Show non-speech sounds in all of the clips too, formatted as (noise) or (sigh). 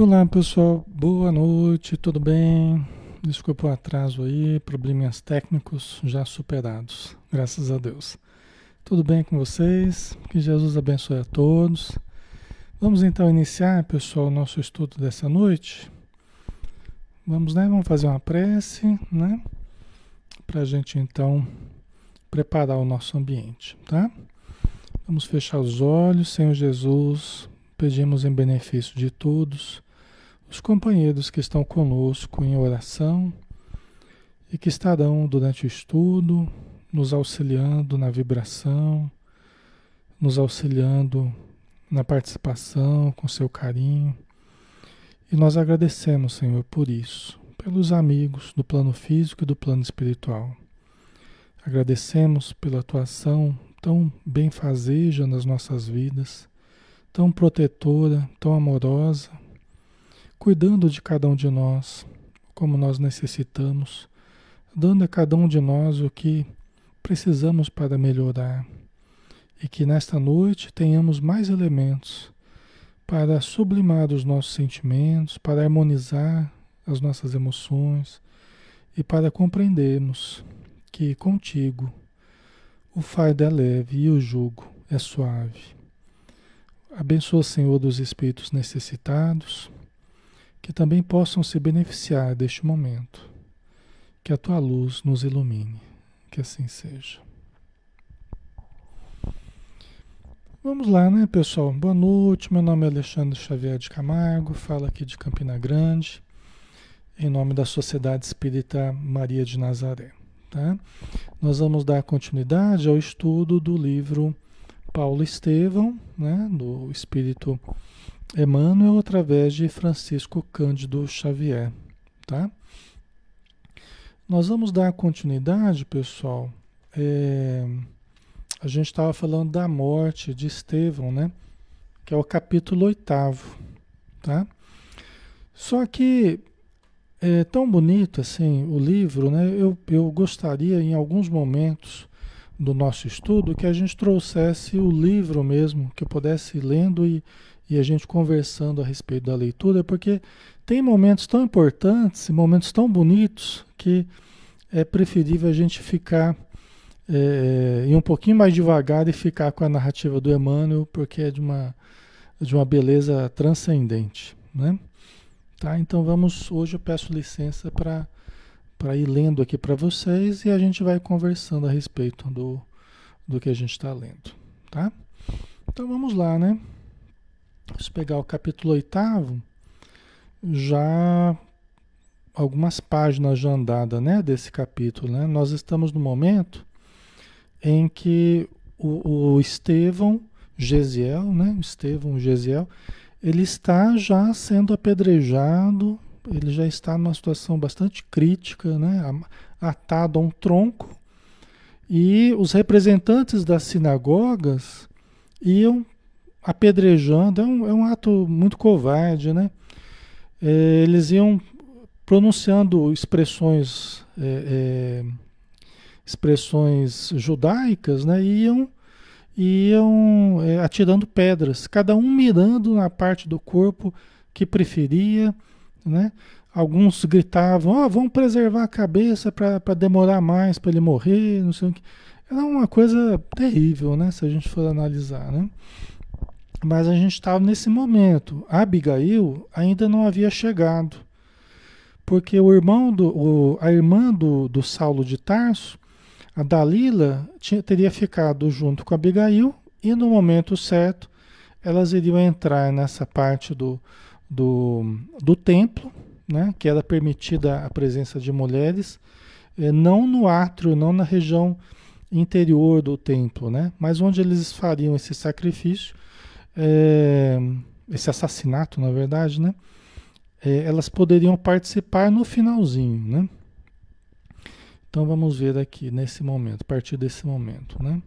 Olá pessoal, boa noite, tudo bem? Desculpa o atraso aí, probleminhas técnicos já superados, graças a Deus. Tudo bem com vocês? Que Jesus abençoe a todos. Vamos então iniciar, pessoal, o nosso estudo dessa noite. Vamos, né? Vamos fazer uma prece, né? Para a gente então preparar o nosso ambiente, tá? Vamos fechar os olhos, Senhor Jesus. Pedimos em benefício de todos os companheiros que estão conosco em oração e que estarão durante o estudo nos auxiliando na vibração, nos auxiliando na participação, com seu carinho. E nós agradecemos, Senhor, por isso, pelos amigos do plano físico e do plano espiritual. Agradecemos pela atuação tão benfazeja nas nossas vidas, tão protetora, tão amorosa, cuidando de cada um de nós, como nós necessitamos, dando a cada um de nós o que precisamos para melhorar. E que nesta noite tenhamos mais elementos para sublimar os nossos sentimentos, para harmonizar as nossas emoções e para compreendermos que contigo o fardo é leve e o jugo é suave. Abençoa, Senhor, dos espíritos necessitados que também possam se beneficiar deste momento. Que a tua luz nos ilumine. Que assim seja. Vamos lá, né, pessoal? Boa noite. Meu nome é Alexandre Xavier de Camargo, falo aqui de Campina Grande, em nome da Sociedade Espírita Maria de Nazaré. Tá? Nós vamos dar continuidade ao estudo do livro Paulo Estevão, né, do Espírito Emmanuel através de Francisco Cândido Xavier, tá? Nós vamos dar continuidade, pessoal. É, a gente estava falando da morte de Estevão, né? Que é o capítulo oitavo, tá? Só que é tão bonito assim o livro, né? Eu, eu gostaria em alguns momentos do nosso estudo que a gente trouxesse o livro mesmo, que eu pudesse ir lendo e, e a gente conversando a respeito da leitura, porque tem momentos tão importantes, momentos tão bonitos, que é preferível a gente ficar é, um pouquinho mais devagar e ficar com a narrativa do Emmanuel, porque é de uma, de uma beleza transcendente. Né? Tá? Então vamos, hoje eu peço licença para para ir lendo aqui para vocês e a gente vai conversando a respeito do, do que a gente está lendo, tá? Então vamos lá, né? Vamos pegar o capítulo oitavo, já algumas páginas já andada, né, desse capítulo, né? Nós estamos no momento em que o, o Estevão Gesiel, né, Estevão Gesiel, ele está já sendo apedrejado, ele já está numa situação bastante crítica, né, atado a um tronco, e os representantes das sinagogas iam apedrejando, é um, é um ato muito covarde, né? É, eles iam pronunciando expressões é, é, expressões judaicas, né? Iam iam é, atirando pedras, cada um mirando na parte do corpo que preferia, né? Alguns gritavam, ó, oh, vamos preservar a cabeça para demorar mais para ele morrer, não sei o que. Era uma coisa terrível, né? Se a gente for analisar, né? Mas a gente estava nesse momento. A Abigail ainda não havia chegado. Porque o irmão do, o, a irmã do, do Saulo de Tarso, a Dalila, tinha, teria ficado junto com a Abigail e no momento certo elas iriam entrar nessa parte do, do, do templo, né, que era permitida a presença de mulheres, eh, não no átrio, não na região interior do templo, né, mas onde eles fariam esse sacrifício é, esse assassinato, na verdade, né? É, elas poderiam participar no finalzinho, né? Então vamos ver aqui nesse momento, a partir desse momento, né?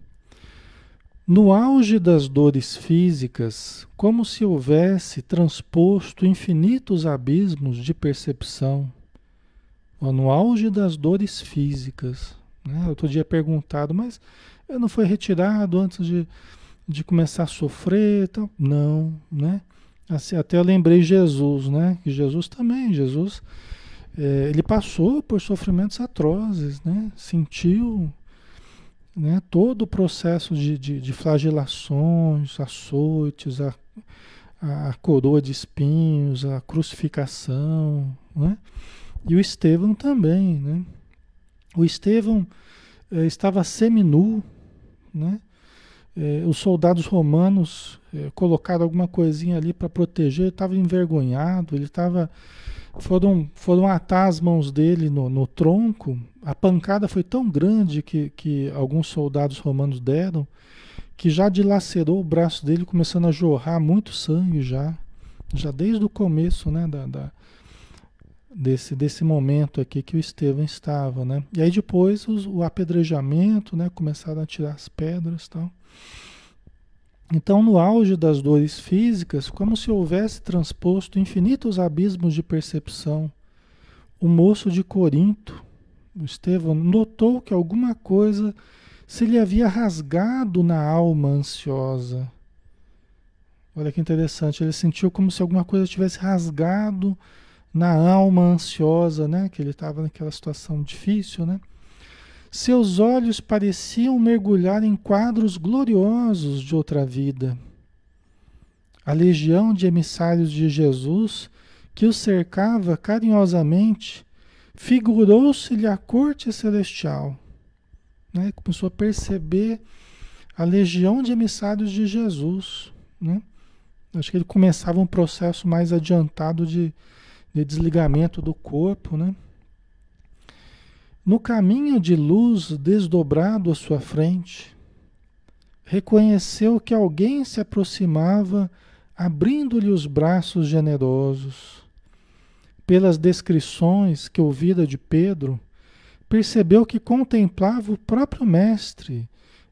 No auge das dores físicas, como se houvesse transposto infinitos abismos de percepção. No auge das dores físicas. Né? Outro dia perguntado, mas eu não foi retirado antes de, de começar a sofrer, tal. não, né? Assim, até eu lembrei Jesus, né? Que Jesus também, Jesus, é, ele passou por sofrimentos atrozes, né? Sentiu né, todo o processo de, de, de flagelações, açoites, a, a coroa de espinhos, a crucificação, né? E o Estevão também, né? O Estevão eh, estava seminu, né? Eh, os soldados romanos eh, colocaram alguma coisinha ali para proteger, ele estava envergonhado, ele estava foram, foram atar as mãos dele no, no, tronco. A pancada foi tão grande que, que alguns soldados romanos deram que já dilacerou o braço dele, começando a jorrar muito sangue já. Já desde o começo né, da, da desse, desse momento aqui que o Estevão estava. Né? E aí depois os, o apedrejamento, né, começaram a tirar as pedras tal. Então, no auge das dores físicas, como se houvesse transposto infinitos abismos de percepção, o moço de Corinto, Estevão, notou que alguma coisa se lhe havia rasgado na alma ansiosa. Olha que interessante, ele sentiu como se alguma coisa tivesse rasgado na alma ansiosa, né? Que ele estava naquela situação difícil, né? Seus olhos pareciam mergulhar em quadros gloriosos de outra vida. A legião de emissários de Jesus, que o cercava carinhosamente, figurou-se-lhe a corte celestial. Né? Começou a perceber a legião de emissários de Jesus. Né? Acho que ele começava um processo mais adiantado de, de desligamento do corpo, né? No caminho de luz desdobrado à sua frente, reconheceu que alguém se aproximava, abrindo-lhe os braços generosos. Pelas descrições que ouvira de Pedro, percebeu que contemplava o próprio Mestre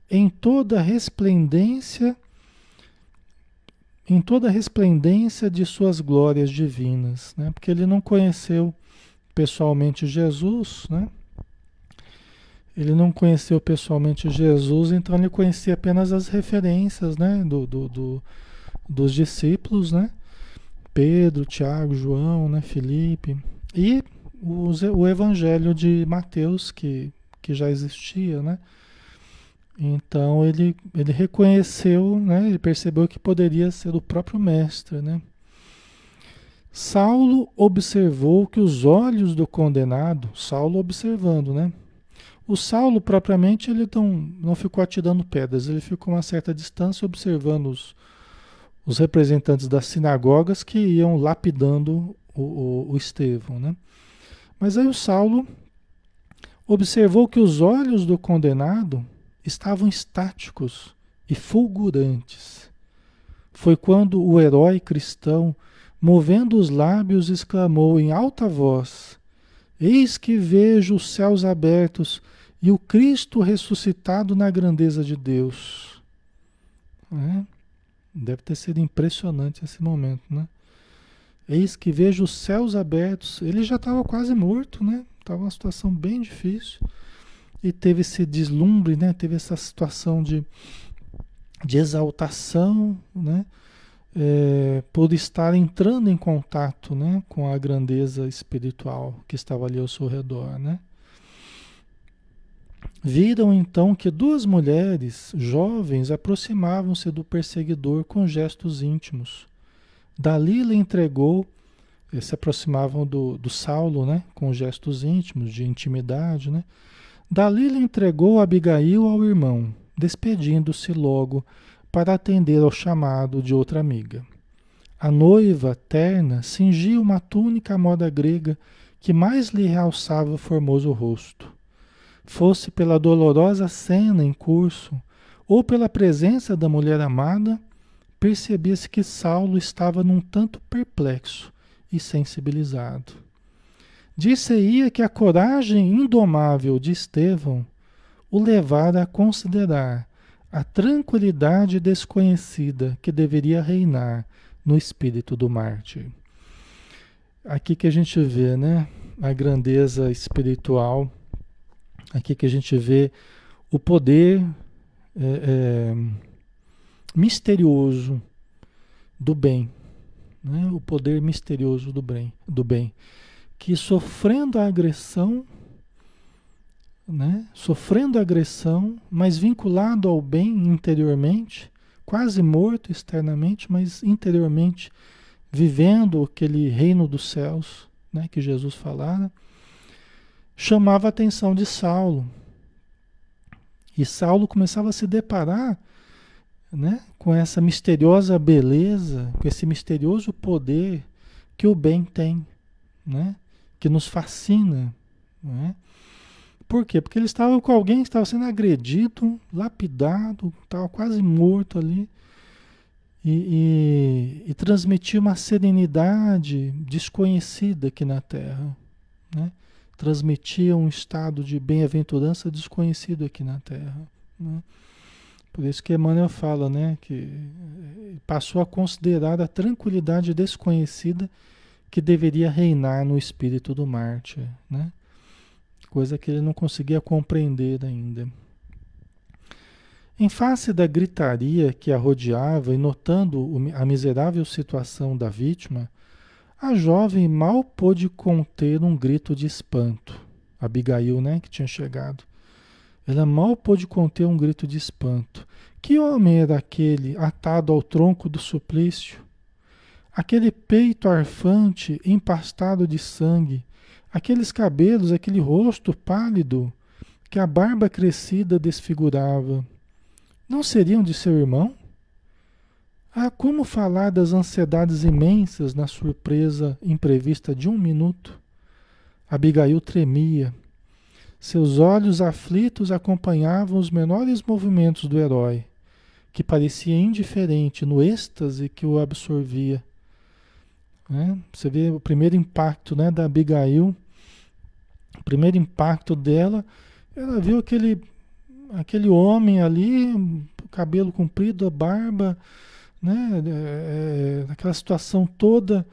em toda a resplendência em toda a resplendência de suas glórias divinas, né? Porque ele não conheceu pessoalmente Jesus, né? Ele não conheceu pessoalmente Jesus, então ele conhecia apenas as referências né, do, do, do dos discípulos, né? Pedro, Tiago, João, né, Felipe. E os, o evangelho de Mateus, que, que já existia, né? Então ele, ele reconheceu, né, ele percebeu que poderia ser o próprio mestre, né? Saulo observou que os olhos do condenado, Saulo observando, né? O Saulo, propriamente, ele não, não ficou atirando pedras, ele ficou a uma certa distância observando os, os representantes das sinagogas que iam lapidando o, o, o Estevão. Né? Mas aí o Saulo observou que os olhos do condenado estavam estáticos e fulgurantes. Foi quando o herói cristão, movendo os lábios, exclamou em alta voz: Eis que vejo os céus abertos e o Cristo ressuscitado na grandeza de Deus. É? Deve ter sido impressionante esse momento, né? Eis que vejo os céus abertos. Ele já estava quase morto, né? Estava uma situação bem difícil. E teve esse deslumbre, né? Teve essa situação de, de exaltação, né? É, por estar entrando em contato né, com a grandeza espiritual que estava ali ao seu redor, né? Viram então que duas mulheres jovens aproximavam-se do perseguidor com gestos íntimos. Dali lhe entregou, eh, se aproximavam do, do Saulo, né, com gestos íntimos, de intimidade, né? Dali lhe entregou Abigail ao irmão, despedindo-se logo para atender ao chamado de outra amiga. A noiva terna cingia uma túnica à moda grega que mais lhe realçava o formoso rosto fosse pela dolorosa cena em curso ou pela presença da mulher amada, percebia-se que Saulo estava num tanto perplexo e sensibilizado. Disse-ia que a coragem indomável de Estevão o levara a considerar a tranquilidade desconhecida que deveria reinar no espírito do mártir. Aqui que a gente vê, né, a grandeza espiritual Aqui que a gente vê o poder é, é, misterioso do bem. né? o poder misterioso do bem, do bem, que sofrendo a agressão, né? sofrendo a agressão, mas vinculado ao bem interiormente, quase morto externamente, mas interiormente vivendo aquele reino dos céus, né, que Jesus falara, chamava a atenção de Saulo. E Saulo começava a se deparar né, com essa misteriosa beleza, com esse misterioso poder que o bem tem, né, que nos fascina. Né? Por quê? Porque ele estava com alguém que estava sendo agredido, lapidado, estava quase morto ali e, e, e transmitir uma serenidade desconhecida aqui na Terra. Né? Transmitia um estado de bem-aventurança desconhecido aqui na Terra. Né? Por isso que Emmanuel fala né, que passou a considerar a tranquilidade desconhecida que deveria reinar no espírito do mártir. Né? Coisa que ele não conseguia compreender ainda. Em face da gritaria que a rodeava e notando a miserável situação da vítima, a jovem mal pôde conter um grito de espanto. Abigail, né, que tinha chegado. Ela mal pôde conter um grito de espanto. Que homem era aquele atado ao tronco do suplício? Aquele peito arfante, empastado de sangue, aqueles cabelos, aquele rosto pálido, que a barba crescida desfigurava não seriam de seu irmão? Ah, como falar das ansiedades imensas na surpresa imprevista de um minuto? Abigail tremia. Seus olhos aflitos acompanhavam os menores movimentos do herói, que parecia indiferente no êxtase que o absorvia. Né? Você vê o primeiro impacto né, da Abigail, o primeiro impacto dela, ela viu aquele aquele homem ali, cabelo comprido, a barba, né? É, é, aquela situação toda,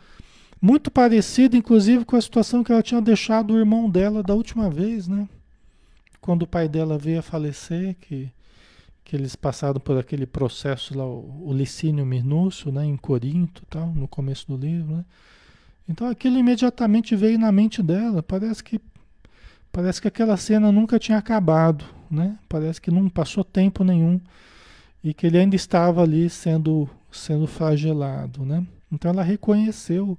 muito parecida, inclusive, com a situação que ela tinha deixado o irmão dela da última vez, né? Quando o pai dela veio a falecer, que, que eles passaram por aquele processo lá, o, o licínio minúcio, né? Em Corinto, tal, no começo do livro, né? Então aquilo imediatamente veio na mente dela. Parece que parece que aquela cena nunca tinha acabado, né? Parece que não passou tempo nenhum e que ele ainda estava ali sendo, sendo flagelado, né? Então ela reconheceu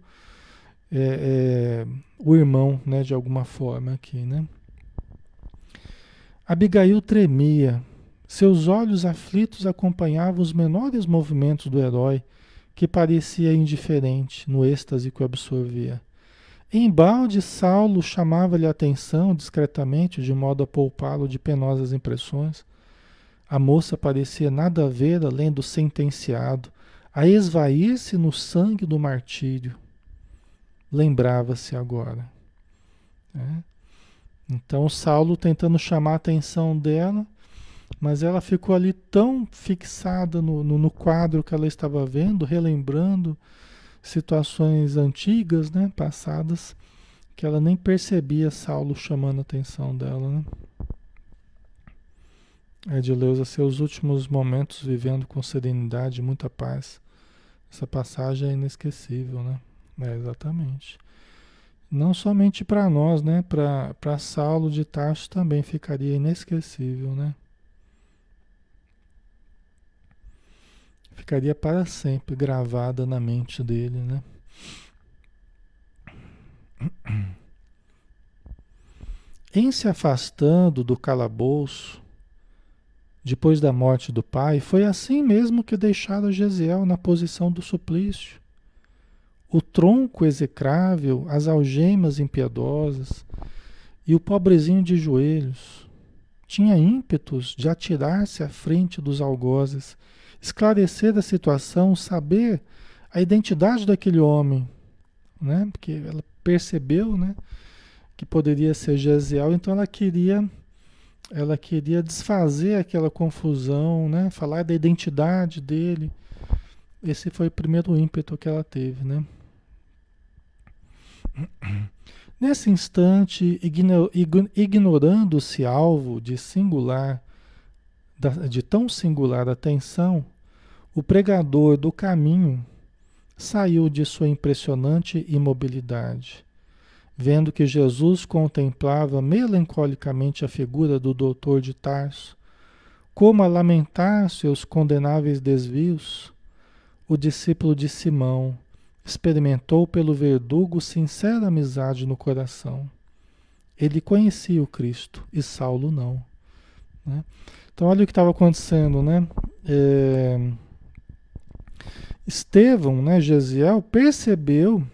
é, é, o irmão, né? De alguma forma aqui, né? Abigail tremia. Seus olhos aflitos acompanhavam os menores movimentos do herói, que parecia indiferente no êxtase que o absorvia. Embalde, Saulo chamava-lhe a atenção discretamente, de modo a poupá-lo de penosas impressões. A moça parecia nada a ver além do sentenciado, a esvair-se no sangue do martírio. Lembrava-se agora. Né? Então, Saulo tentando chamar a atenção dela, mas ela ficou ali tão fixada no, no, no quadro que ela estava vendo, relembrando situações antigas, né, passadas, que ela nem percebia Saulo chamando a atenção dela, né? Edileuza, seus últimos momentos vivendo com serenidade, muita paz. Essa passagem é inesquecível, né? É, exatamente. Não somente para nós, né? Para Saulo de Tarso também ficaria inesquecível, né? ficaria para sempre gravada na mente dele, né? Em se afastando do calabouço, depois da morte do pai, foi assim mesmo que deixaram Gesiel na posição do suplício. O tronco execrável, as algemas impiedosas e o pobrezinho de joelhos. Tinha ímpetos de atirar-se à frente dos algozes esclarecer a situação, saber a identidade daquele homem, né? Porque ela percebeu, né, que poderia ser Gesiel, então ela queria ela queria desfazer aquela confusão, né? Falar da identidade dele. Esse foi o primeiro ímpeto que ela teve, né? (clears throat) Nesse instante, ignorando-se alvo de singular de tão singular atenção, o pregador do caminho saiu de sua impressionante imobilidade. Vendo que Jesus contemplava melancolicamente a figura do doutor de Tarso, como a lamentar seus condenáveis desvios, o discípulo de Simão experimentou pelo verdugo sincera amizade no coração. Ele conhecia o Cristo e Saulo não. Né? Então, olha o que estava acontecendo, né? É... Estevão, né, Gesiel, percebeu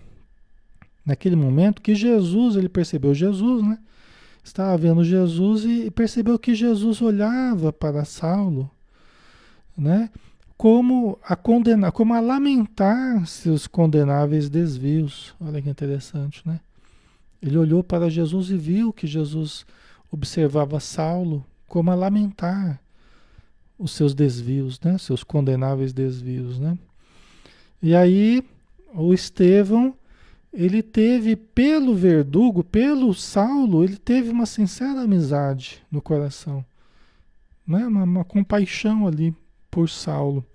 naquele momento que Jesus, ele percebeu Jesus, né? Estava vendo Jesus e percebeu que Jesus olhava para Saulo, né? Como a condenar, como a lamentar seus condenáveis desvios. Olha que interessante, né? Ele olhou para Jesus e viu que Jesus observava Saulo como a lamentar os seus desvios, né? Seus condenáveis desvios, né? E aí o Estevão, ele teve pelo verdugo, pelo Saulo, ele teve uma sincera amizade no coração, né? Uma, uma compaixão ali por Saulo,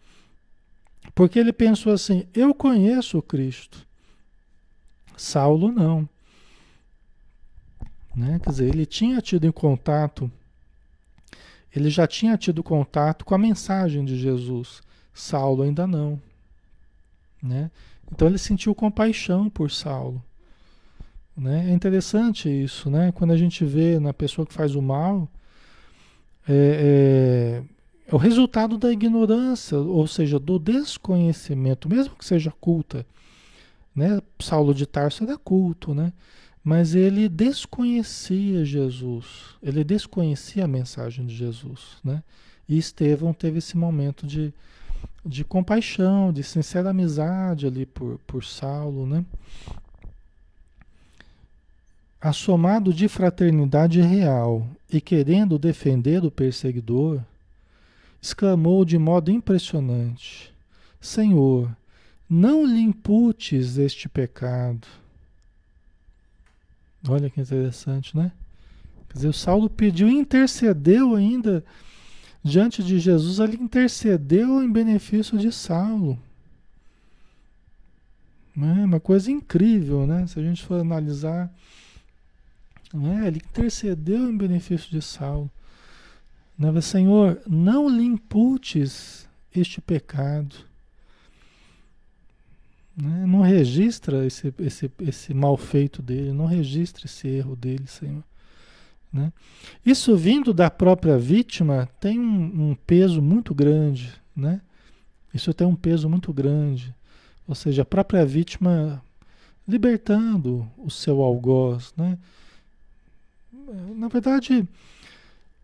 porque ele pensou assim: eu conheço o Cristo, Saulo não. Né? Quer dizer, ele tinha tido em contato, ele já tinha tido contato com a mensagem de Jesus. Saulo ainda não. Né? Então ele sentiu compaixão por Saulo. Né? É interessante isso, né? Quando a gente vê na pessoa que faz o mal, é, é, é, o resultado da ignorância, ou seja, do desconhecimento, mesmo que seja culta. Né? Saulo de Tarso era culto, né? Mas ele desconhecia Jesus, ele desconhecia a mensagem de Jesus, né? E Estevão teve esse momento de, de compaixão, de sincera amizade ali por, por Saulo, né? Assomado de fraternidade real e querendo defender o perseguidor, exclamou de modo impressionante: Senhor, não lhe imputes este pecado. Olha que interessante, né? Quer dizer, o Saulo pediu, intercedeu ainda diante de Jesus, ele intercedeu em benefício de Saulo. É uma coisa incrível, né? Se a gente for analisar, né? ele intercedeu em benefício de Saulo. Né? Senhor, não lhe imputes este pecado. Né? Não registra esse, esse, esse mal feito dele, não registra esse erro dele, Senhor. Né? Isso vindo da própria vítima tem um, um, peso muito grande, né? Isso tem um peso muito grande. Ou seja, a própria vítima libertando o seu algoz, né? Na verdade,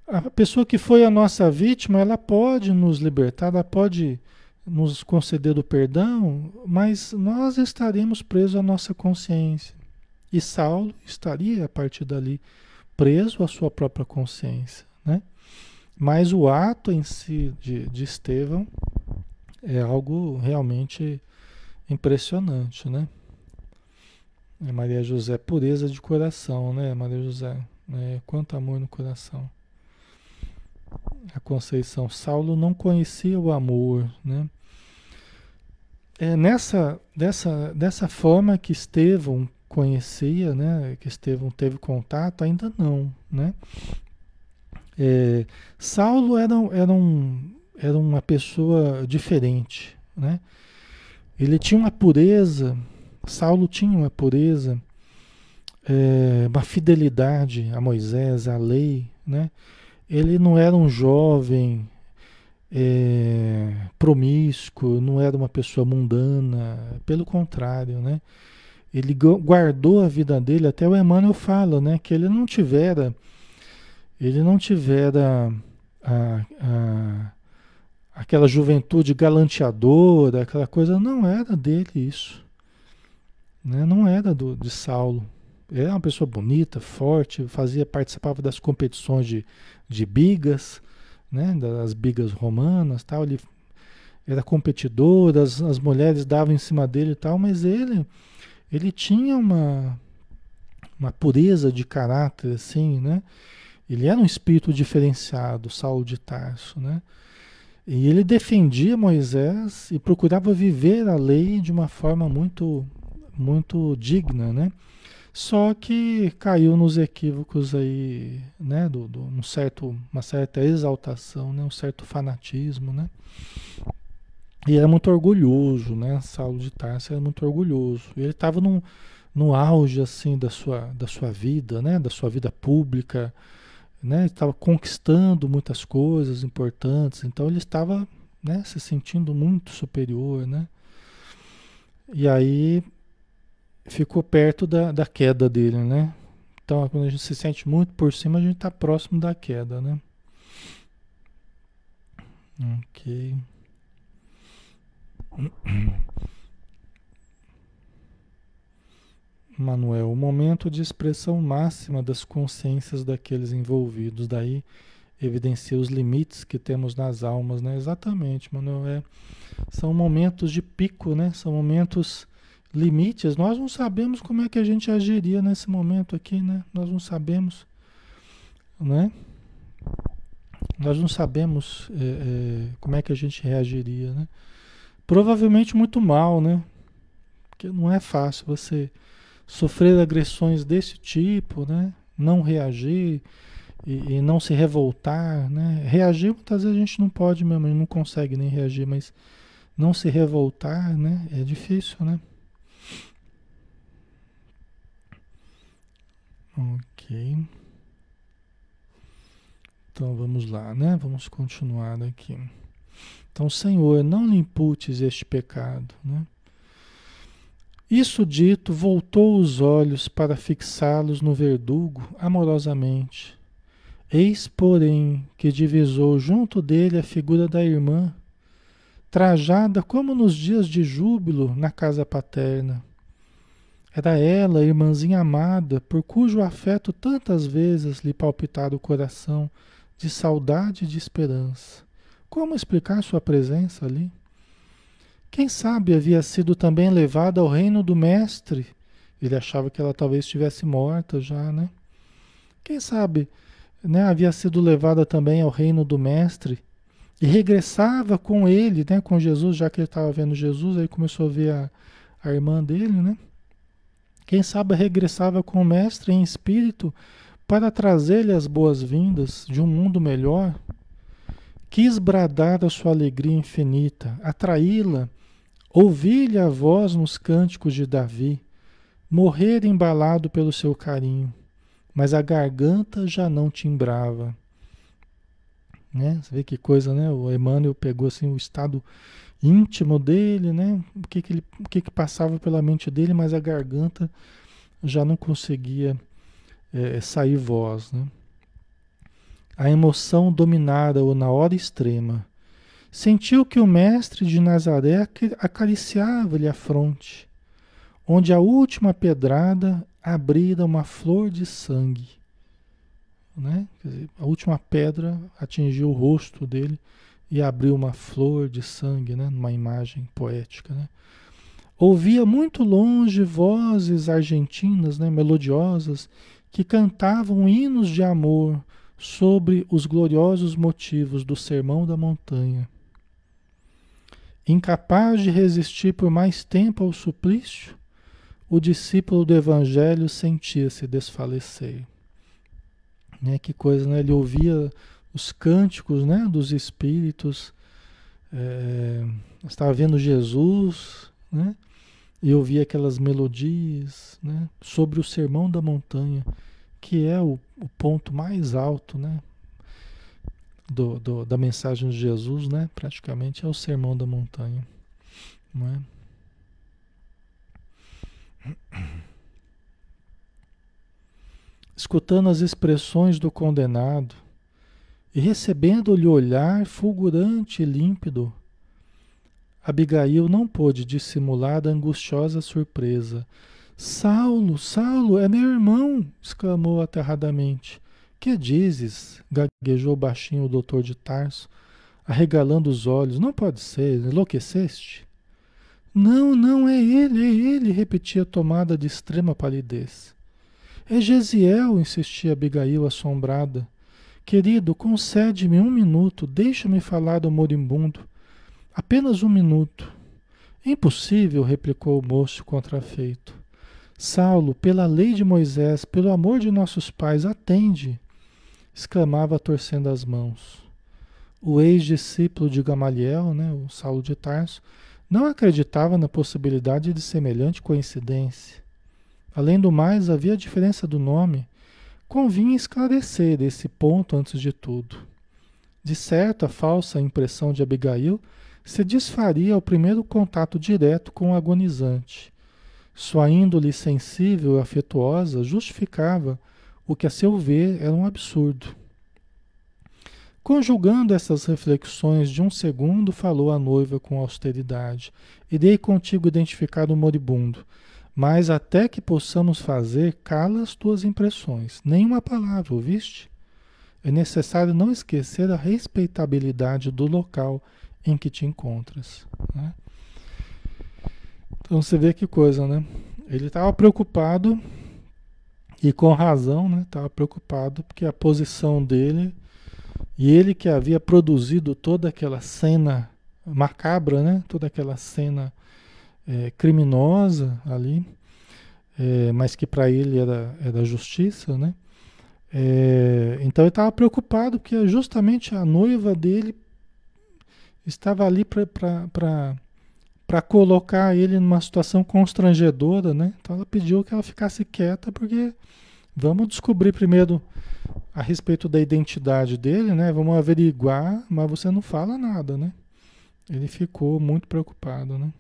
a pessoa que foi a nossa vítima, ela pode nos libertar, ela pode nos conceder o perdão, mas nós estaremos presos à nossa consciência. E Saulo estaria a partir dali preso à sua própria consciência, né? Mas o ato em si de, de Estevão é algo realmente impressionante, né? É Maria José, pureza de coração, né, Maria José? É, quanto amor no coração. A Conceição, Saulo não conhecia o amor, né? É nessa, dessa, dessa forma que Estevão conhecia, né, que Estevão teve contato, ainda não, né? É, Saulo era, era, um, era uma pessoa diferente, né? Ele tinha uma pureza, Saulo tinha uma pureza, é, uma fidelidade a Moisés, à lei, né? Ele não era um jovem é, promíscuo, não era uma pessoa mundana, pelo contrário, né? Ele guardou a vida dele, até o Emmanuel fala, né, que ele não tivera, ele não tivera a, a, aquela juventude galanteadora, aquela coisa, não era dele isso, né, não era do, de Saulo. Era uma pessoa bonita, forte, fazia, participava das competições de, de bigas, né, das bigas romanas, tal. Ele era competidor, as, as mulheres davam em cima dele e tal, mas ele ele tinha uma, uma pureza de caráter, assim, né? Ele era um espírito diferenciado, Saulo de Tarso, né? E ele defendia Moisés e procurava viver a lei de uma forma muito, muito digna, né? Só que caiu nos equívocos aí, né? Do, do, um certo, uma certa exaltação, né? Um certo fanatismo, né? E era muito orgulhoso, né? Saulo de Tarso era muito orgulhoso. Ele estava num, no auge assim da sua, da sua vida, né? Da sua vida pública, né? Estava conquistando muitas coisas importantes, então ele estava, né? Se sentindo muito superior, né? E aí ficou perto da, da queda dele, né? Então, quando a gente se sente muito por cima, a gente está próximo da queda, né? Ok. (coughs) Manuel, o momento de expressão máxima das consciências daqueles envolvidos, daí evidencia os limites que temos nas almas, né? Exatamente, Manuel, é, são momentos de pico, né? São momentos limites. Nós não sabemos como é que a gente agiria nesse momento aqui, né? Nós não sabemos, né? Nós não sabemos é, é, como é que a gente reagiria, né? Provavelmente muito mal, né? Porque não é fácil você sofrer agressões desse tipo, né? Não reagir e, e, não se revoltar, né? Reagir muitas vezes a gente não pode mesmo, não consegue nem reagir, mas não se revoltar, né? É difícil, né? Ok. Então vamos lá, né? Vamos continuar aqui. Então, Senhor, não lhe imputes este pecado, né? Isso dito, voltou os olhos para fixá-los no verdugo amorosamente. Eis, porém, que divisou junto dele a figura da irmã, trajada como nos dias de júbilo na casa paterna. Era ela, irmãzinha amada, por cujo afeto tantas vezes lhe palpitara o coração de saudade e de esperança. Como explicar sua presença ali? Quem sabe havia sido também levada ao reino do mestre. Ele achava que ela talvez estivesse morta já, né? Quem sabe, né, havia sido levada também ao reino do mestre e regressava com ele, né, com Jesus, já que ele estava vendo Jesus, aí começou a ver a, a irmã dele, né? Quem sabe regressava com o mestre em espírito para trazer-lhe as boas-vindas de um mundo melhor. Quis bradar a sua alegria infinita, atraí-la Ouvi-lhe a voz nos cânticos de Davi, morrer embalado pelo seu carinho, mas a garganta já não timbrava. Né? Você vê que coisa, né? O Emmanuel pegou assim o estado íntimo dele, né? O que que, ele, o que que passava pela mente dele, mas a garganta já não conseguia é, sair voz, né? A emoção dominara-o na hora extrema sentiu que o mestre de Nazaré acariciava-lhe a fronte, onde a última pedrada abrira uma flor de sangue. Né? Dizer, a última pedra atingiu o rosto dele e abriu uma flor de sangue, né? numa imagem poética. Né? Ouvia muito longe vozes argentinas, né? melodiosas, que cantavam hinos de amor sobre os gloriosos motivos do Sermão da Montanha Incapaz de resistir por mais tempo ao suplício, o discípulo do Evangelho sentia-se desfalecer. Né? Que coisa, né? Ele ouvia os cânticos né? dos espíritos, é, estava vendo Jesus, né? e ouvia aquelas melodias né? sobre o Sermão da Montanha, que é o, o ponto mais alto, né? do, do, da mensagem de Jesus, né? Praticamente é o sermão da montanha, não é? Escutando as expressões do condenado e recebendo-lhe olhar fulgurante e límpido, Abigail não pôde dissimular a angustiosa surpresa. Saulo, Saulo, é meu irmão! exclamou aterradamente. Que dizes? gaguejou baixinho o doutor de Tarso, arregalando os olhos. Não pode ser, enlouqueceste? Não, não, é ele, é ele, repetia tomada de extrema palidez. É Gesiel, insistia Abigail assombrada. Querido, concede-me um minuto, deixa-me falar do moribundo. Apenas um minuto. Impossível, replicou o moço contrafeito. Saulo, pela lei de Moisés, pelo amor de nossos pais, atende! exclamava torcendo as mãos. O ex-discípulo de Gamaliel, né, o Saulo de Tarso, não acreditava na possibilidade de semelhante coincidência. Além do mais, havia a diferença do nome. Convinha esclarecer esse ponto antes de tudo. De certo, a falsa impressão de Abigail se desfaria ao primeiro contato direto com o agonizante. Sua índole sensível e afetuosa justificava o que, a seu ver, era um absurdo. Conjugando essas reflexões de um segundo, falou a noiva com austeridade: Irei contigo identificar o moribundo, mas até que possamos fazer, cala as tuas impressões. Nenhuma palavra, ouviste? É necessário não esquecer a respeitabilidade do local em que te encontras. Né? Então você vê que coisa, né? Ele estava preocupado, e com razão, né? Estava preocupado porque a posição dele e ele que havia produzido toda aquela cena macabra, né? Toda aquela cena é, criminosa ali, é, mas que para ele era, era justiça, né? É, então ele estava preocupado porque justamente a noiva dele estava ali para colocar ele numa situação constrangedora, né? Então ela pediu que ela ficasse quieta porque vamos descobrir primeiro a respeito da identidade dele, né? Vamos averiguar, mas você não fala nada, né? Ele ficou muito preocupado, né?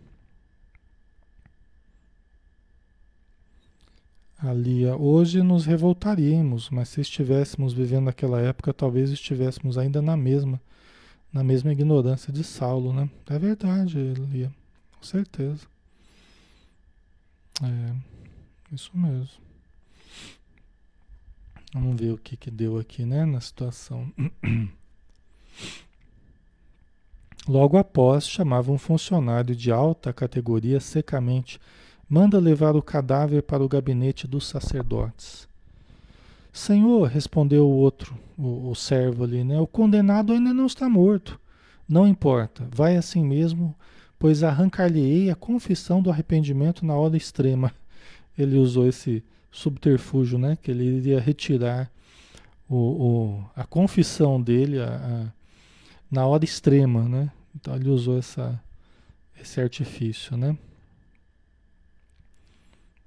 Ali, hoje nos revoltaríamos, mas se estivéssemos vivendo naquela época, talvez estivéssemos ainda na mesma, na mesma ignorância de Saulo, né? É verdade, Lia, com certeza. É, isso mesmo. Vamos ver o que, que deu aqui, né, na situação. (clears throat) Logo após, chamava um funcionário de alta categoria secamente, manda levar o cadáver para o gabinete dos sacerdotes. Senhor, respondeu o outro, o, o servo ali, né? O condenado ainda não está morto. Não importa, vai assim mesmo, pois arrancar-lhe-ei a confissão do arrependimento na hora extrema. (laughs) Ele usou esse, subterfúgio, né? Que ele iria retirar o, o a confissão dele a, a, na hora extrema, né? Então ele usou essa, esse artifício, né?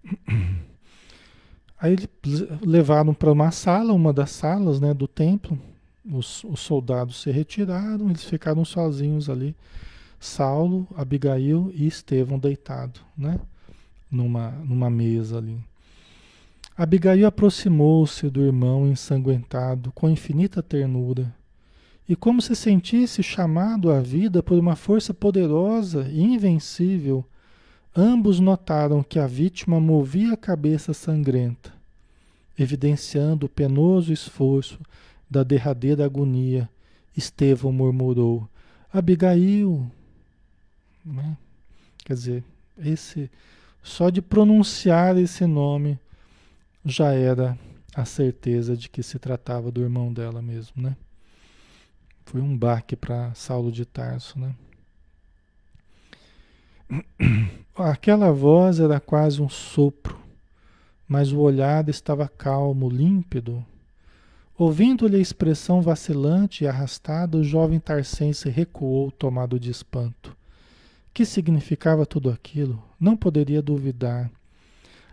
(clears throat) Aí eles levaram para uma sala, uma das salas né, do templo. Os, os soldados se retiraram, eles ficaram sozinhos ali. Saulo, Abigail e Estevão deitado, né? Numa, numa mesa ali. Abigail aproximou-se do irmão ensanguentado com infinita ternura, e como se sentisse chamado à vida por uma força poderosa e invencível, ambos notaram que a vítima movia a cabeça sangrenta, evidenciando o penoso esforço da derradeira agonia. Estevão murmurou: Abigail. Né? Quer dizer, esse só de pronunciar esse nome já era a certeza de que se tratava do irmão dela mesmo, né? Foi um baque para Saulo de Tarso, né? (clears throat) Aquela voz era quase um sopro, mas o olhar estava calmo, límpido. Ouvindo-lhe a expressão vacilante e arrastada, o jovem tarcense recuou, tomado de espanto. Que significava tudo aquilo? Não poderia duvidar.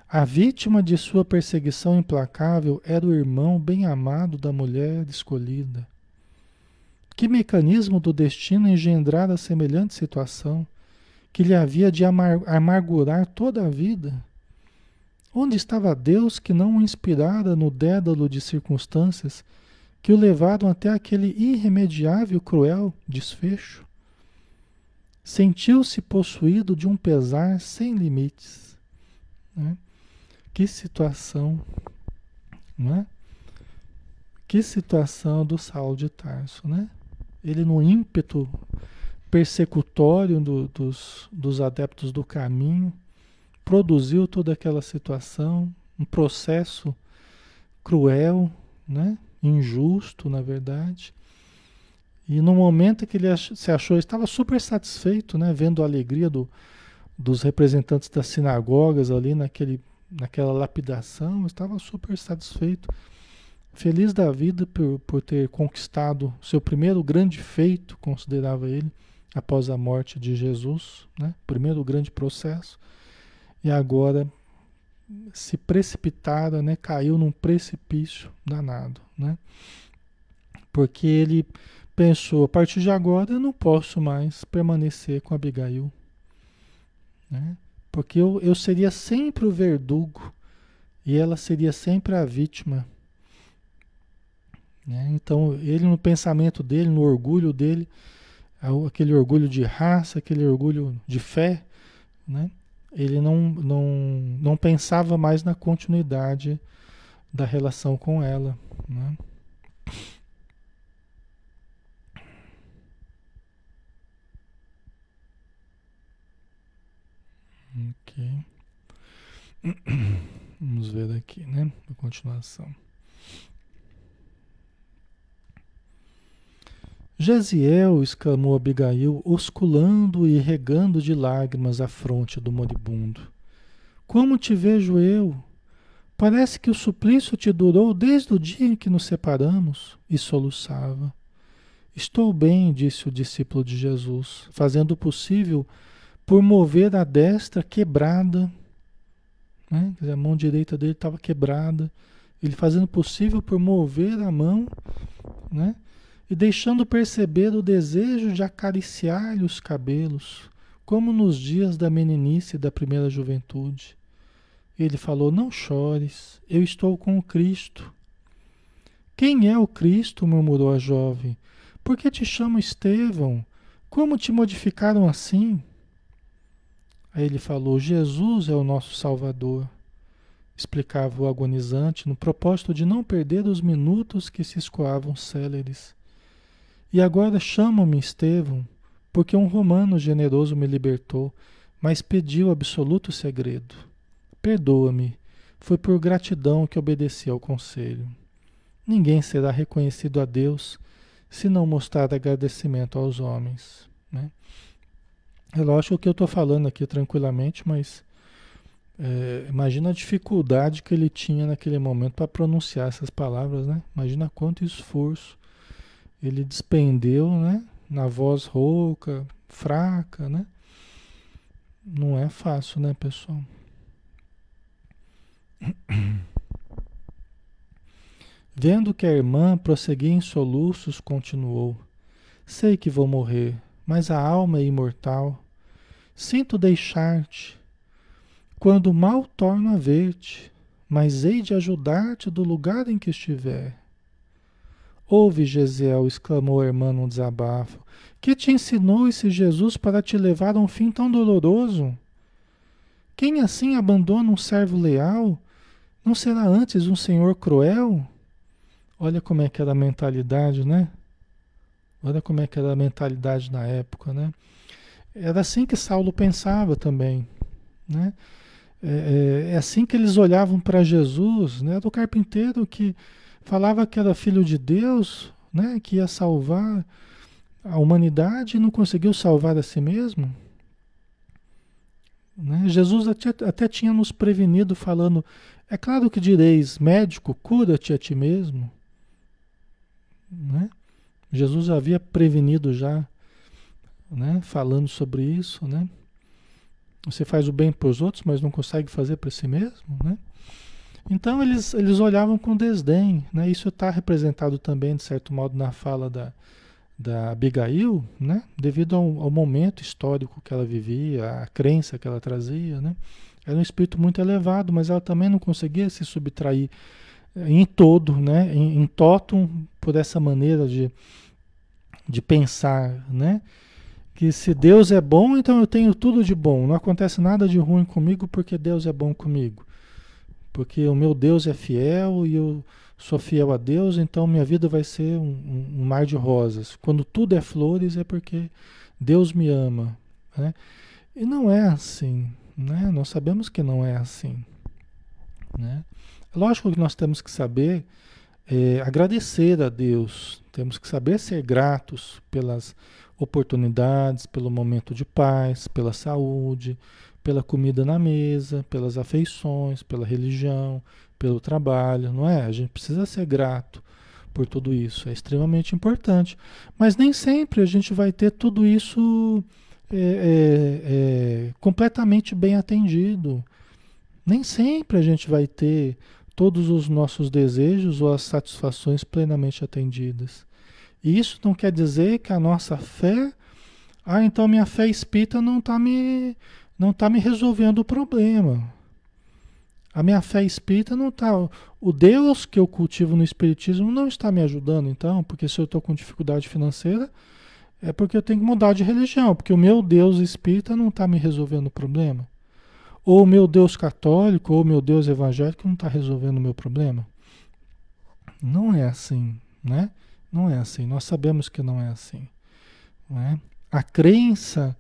A vítima de sua perseguição implacável era o irmão bem-amado da mulher escolhida. Que mecanismo do destino engendrara semelhante situação, que lhe havia de amar amargurar toda a vida? Onde estava Deus que não o inspirara no dédalo de circunstâncias que o levaram até aquele irremediável cruel desfecho? Sentiu-se possuído de um pesar sem limites. Né? Que situação, né? Que situação do Saulo de Tarso, né? Ele no ímpeto persecutório do, dos, dos adeptos do caminho, produziu toda aquela situação, um processo cruel, né? injusto, na verdade. E no momento que ele se achou, estava super satisfeito, né, vendo a alegria do, dos representantes das sinagogas ali naquele, naquela lapidação, estava super satisfeito, feliz da vida por, por ter conquistado seu primeiro grande feito, considerava ele, após a morte de Jesus, né, primeiro grande processo, e agora se precipitara, né, caiu num precipício danado, né, porque ele pensou, a partir de agora eu não posso mais permanecer com Abigail. Né? Porque eu, eu seria sempre o verdugo e ela seria sempre a vítima. Né? Então, ele no pensamento dele, no orgulho dele, aquele orgulho de raça, aquele orgulho de fé, né? ele não, não, não pensava mais na continuidade da relação com ela. Né? Ok. (clears throat) Vamos ver aqui, né? A continuação. Gesiel, exclamou Abigail, osculando e regando de lágrimas a fronte do moribundo. Como te vejo eu? Parece que o suplício te durou desde o dia em que nos separamos. E soluçava. Estou bem, disse o discípulo de Jesus, fazendo o possível por mover a destra quebrada, né? a mão direita dele estava quebrada, ele fazendo o possível por mover a mão, né? e deixando perceber o desejo de acariciar-lhe os cabelos, como nos dias da meninice e da primeira juventude. Ele falou: Não chores, eu estou com o Cristo. Quem é o Cristo? murmurou a jovem. Por que te chamo Estevão? Como te modificaram assim? Aí ele falou: Jesus é o nosso Salvador. Explicava o agonizante no propósito de não perder os minutos que se escoavam céleres. E agora chamo-me Estevão, porque um romano generoso me libertou, mas pediu absoluto segredo. Perdoa-me, foi por gratidão que obedeci ao conselho. Ninguém será reconhecido a Deus se não mostrar agradecimento aos homens. Né? É lógico que eu estou falando aqui tranquilamente, mas é, imagina a dificuldade que ele tinha naquele momento para pronunciar essas palavras, né? Imagina quanto esforço ele despendeu, né? Na voz rouca, fraca, né? Não é fácil, né, pessoal? (clears throat) Vendo que a irmã prosseguia em soluços, continuou: Sei que vou morrer, mas a alma é imortal. Sinto deixar-te, quando mal torno a ver-te, mas hei de ajudar-te do lugar em que estiver. Ouve, Gesiel, exclamou a irmã num desabafo. Que te ensinou esse Jesus para te levar a um fim tão doloroso? Quem assim abandona um servo leal, não será antes um senhor cruel? Olha como é que era a mentalidade, né? Olha como é que era a mentalidade na época, né? Era assim que Saulo pensava também, né? É, é, é assim que eles olhavam para Jesus, né? Do carpinteiro que falava que era filho de Deus, né? Que ia salvar a humanidade e não conseguiu salvar a si mesmo. Né? Jesus até, até tinha nos prevenido falando, é claro que direis, médico, cura-te a ti mesmo. Né? Jesus havia prevenido já né? falando sobre isso, né? Você faz o bem para os outros, mas não consegue fazer para si mesmo, né? Então eles, eles olhavam com desdém, né? Isso está representado também, de certo modo, na fala da, da Abigail, né? Devido ao, ao, momento histórico que ela vivia, a crença que ela trazia, né? Era um espírito muito elevado, mas ela também não conseguia se subtrair eh, em todo, né? Em, em totum, por essa maneira de, de pensar, né? Que se Deus é bom, então eu tenho tudo de bom. Não acontece nada de ruim comigo porque Deus é bom comigo. Porque o meu Deus é fiel e eu sou fiel a Deus, então minha vida vai ser um, um mar de rosas. Quando tudo é flores é porque Deus me ama. Né? E não é assim. Né? Nós sabemos que não é assim. Né? Lógico que nós temos que saber é, agradecer a Deus, temos que saber ser gratos pelas oportunidades, pelo momento de paz, pela saúde, pela comida na mesa, pelas afeições, pela religião, pelo trabalho, não é? A gente precisa ser grato por tudo isso, é extremamente importante. Mas nem sempre a gente vai ter tudo isso é, é, é, completamente bem atendido. Nem sempre a gente vai ter todos os nossos desejos ou as satisfações plenamente atendidas. Isso não quer dizer que a nossa fé, ah, então minha fé espírita não está me, não tá me resolvendo o problema. A minha fé espírita não está. O Deus que eu cultivo no Espiritismo não está me ajudando, então, porque se eu estou com dificuldade financeira, é porque eu tenho que mudar de religião, porque o meu Deus espírita não está me resolvendo o problema. Ou o meu Deus católico, ou o meu Deus evangélico não está resolvendo o meu problema. Não é assim, né? Não é assim. Nós sabemos que não é assim. Não é? A crença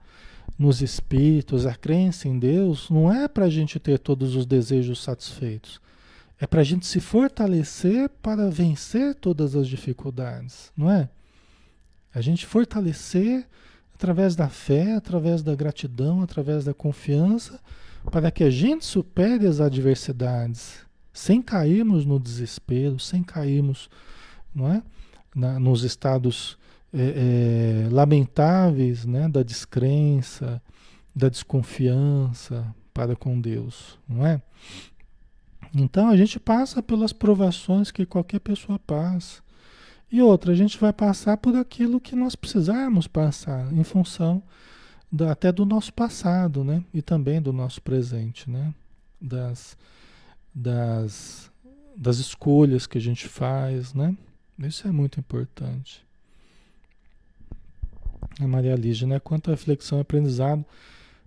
nos espíritos, a crença em Deus, não é para a gente ter todos os desejos satisfeitos. É para a gente se fortalecer para vencer todas as dificuldades, não é? A gente fortalecer através da fé, através da gratidão, através da confiança, para que a gente supere as adversidades, sem cairmos no desespero, sem cairmos não é? Na, nos estados é, é, lamentáveis né? da descrença, da desconfiança para com Deus, não é? Então a gente passa pelas provações que qualquer pessoa passa. E outra, a gente vai passar por aquilo que nós precisarmos passar, em função da, até do nosso passado, né? E também do nosso presente, né? Das, das, das escolhas que a gente faz, né? Isso é muito importante. A Maria Lígia, né? Quanto à reflexão e aprendizado,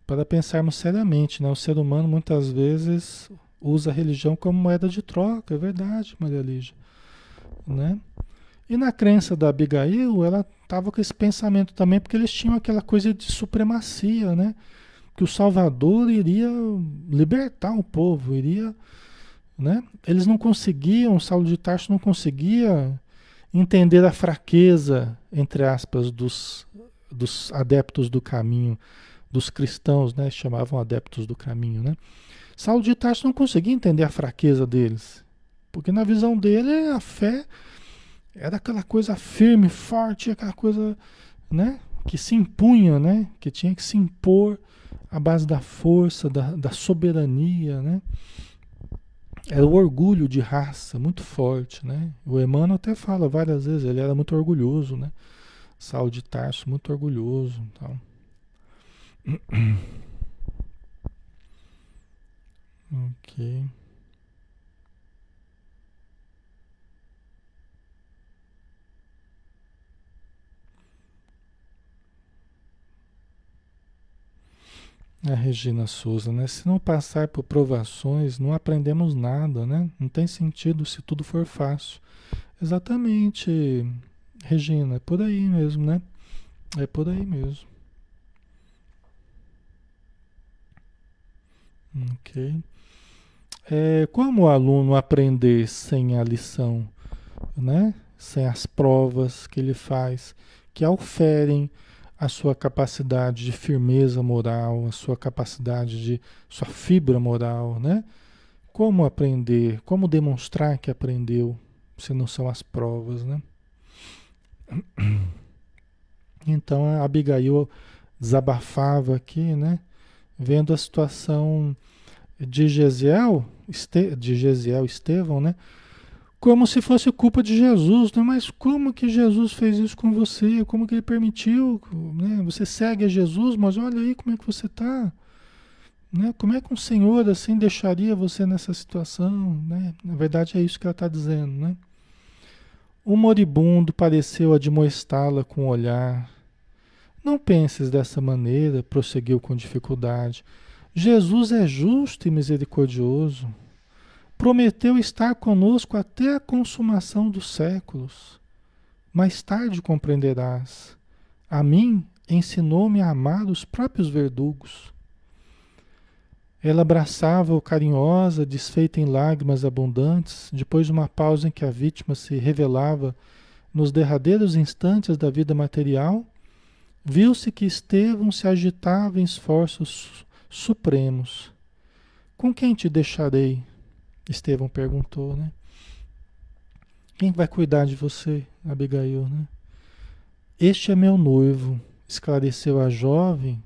para pensarmos seriamente, né? O ser humano muitas vezes usa a religião como moeda de troca, é verdade, Maria Lígia, né? E na crença da Abigail, ela estava com esse pensamento também, porque eles tinham aquela coisa de supremacia, né? Que o Salvador iria libertar o povo, iria, né? Eles não conseguiam, Saulo de Tarso não conseguia entender a fraqueza, entre aspas, dos, dos adeptos do caminho, dos cristãos, né? Chamavam adeptos do caminho, né? Saulo de Tarso não conseguia entender a fraqueza deles, porque na visão dele a fé era aquela coisa firme, forte, aquela coisa, né? Que se impunha, né? Que tinha que se impor à base da força, da, da soberania, né? Era o orgulho de raça muito forte, né? O Emmanuel até fala várias vezes, ele era muito orgulhoso, né? Saulo de Tarso, muito orgulhoso, então. (clears throat) ok. A Regina Souza, né? Se não passar por provações, não aprendemos nada, né? Não tem sentido se tudo for fácil. Exatamente, Regina, é por aí mesmo, né? É por aí mesmo. Ok. É, como o aluno aprender sem a lição, né? Sem as provas que ele faz, que auferem a sua capacidade de firmeza moral, a sua capacidade de sua fibra moral, né? Como aprender, como demonstrar que aprendeu, se não são as provas, né? (clears throat) Então a Abigail desabafava aqui, né? Vendo a situação de Gesiel, de Gesiel Estevão, né? Como se fosse culpa de Jesus, né? mas como que Jesus fez isso com você? Como que ele permitiu? Né? Você segue a Jesus, mas olha aí como é que você está. Né? Como é que um Senhor assim deixaria você nessa situação? Né? Na verdade é isso que ela está dizendo. Né? O moribundo pareceu admoestá-la com o olhar. Não penses dessa maneira, prosseguiu com dificuldade. Jesus é justo e misericordioso prometeu estar conosco até a consumação dos séculos. Mais tarde compreenderás. A mim ensinou-me a amar os próprios verdugos. Ela abraçava-o carinhosa, desfeita em lágrimas abundantes, depois de uma pausa em que a vítima se revelava nos derradeiros instantes da vida material, viu-se que Estevão se agitava em esforços supremos. Com quem te deixarei? Estevão perguntou, né? Quem vai cuidar de você, Abigail, né? Este é meu noivo, esclareceu a jovem,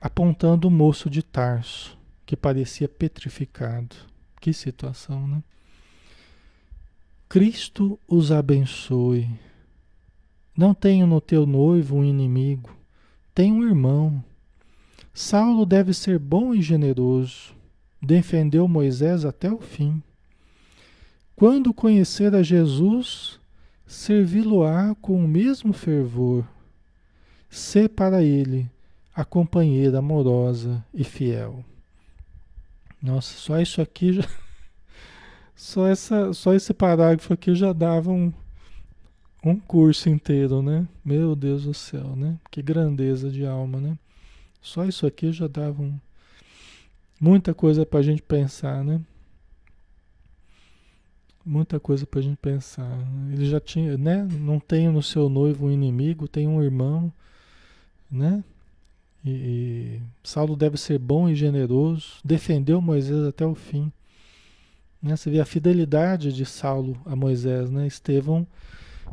apontando o moço de Tarso, que parecia petrificado. Que situação, né? Cristo os abençoe. Não tenho no teu noivo um inimigo, tenho um irmão. Saulo deve ser bom e generoso. Defendeu Moisés até o fim. Quando conhecer a Jesus, servi-lo-á com o mesmo fervor. Sê para ele a companheira amorosa e fiel. Nossa, só isso aqui já. (laughs) Só, essa, só esse parágrafo aqui já dava um, um curso inteiro, né? Meu Deus do céu, né? Que grandeza de alma, né? Só isso aqui já dava um, muita coisa para a gente pensar, né? Muita coisa para a gente pensar. Ele já tinha, né? Não tem no seu noivo um inimigo, tem um irmão, né? E, e Saulo deve ser bom e generoso, defendeu Moisés até o fim. Né? Você vê a fidelidade de Saulo a Moisés, né? Estevão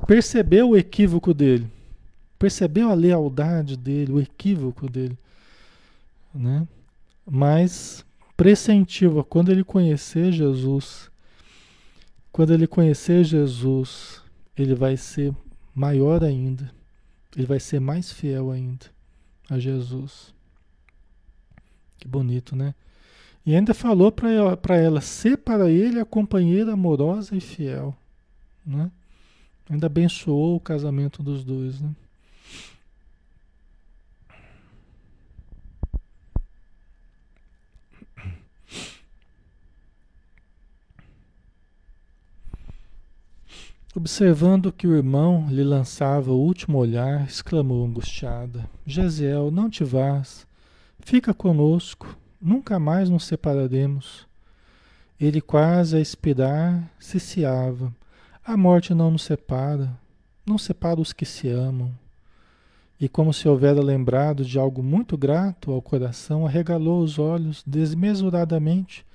percebeu o equívoco dele, percebeu a lealdade dele, o equívoco dele, né? Mas pressentiu, quando ele conhecer Jesus, quando ele conhecer Jesus, ele vai ser maior ainda, ele vai ser mais fiel ainda a Jesus. Que bonito, né? E ainda falou para ela, ela ser para ele a companheira amorosa e fiel. Né? Ainda abençoou o casamento dos dois. Né? Observando que o irmão lhe lançava o último olhar, exclamou angustiada: Gesiel, não te vás, fica conosco nunca mais nos separaremos. Ele quase a expirar ciciava. A morte não nos separa, não separa os que se amam. E como se houvera lembrado de algo muito grato ao coração, arregalou os olhos desmesuradamente,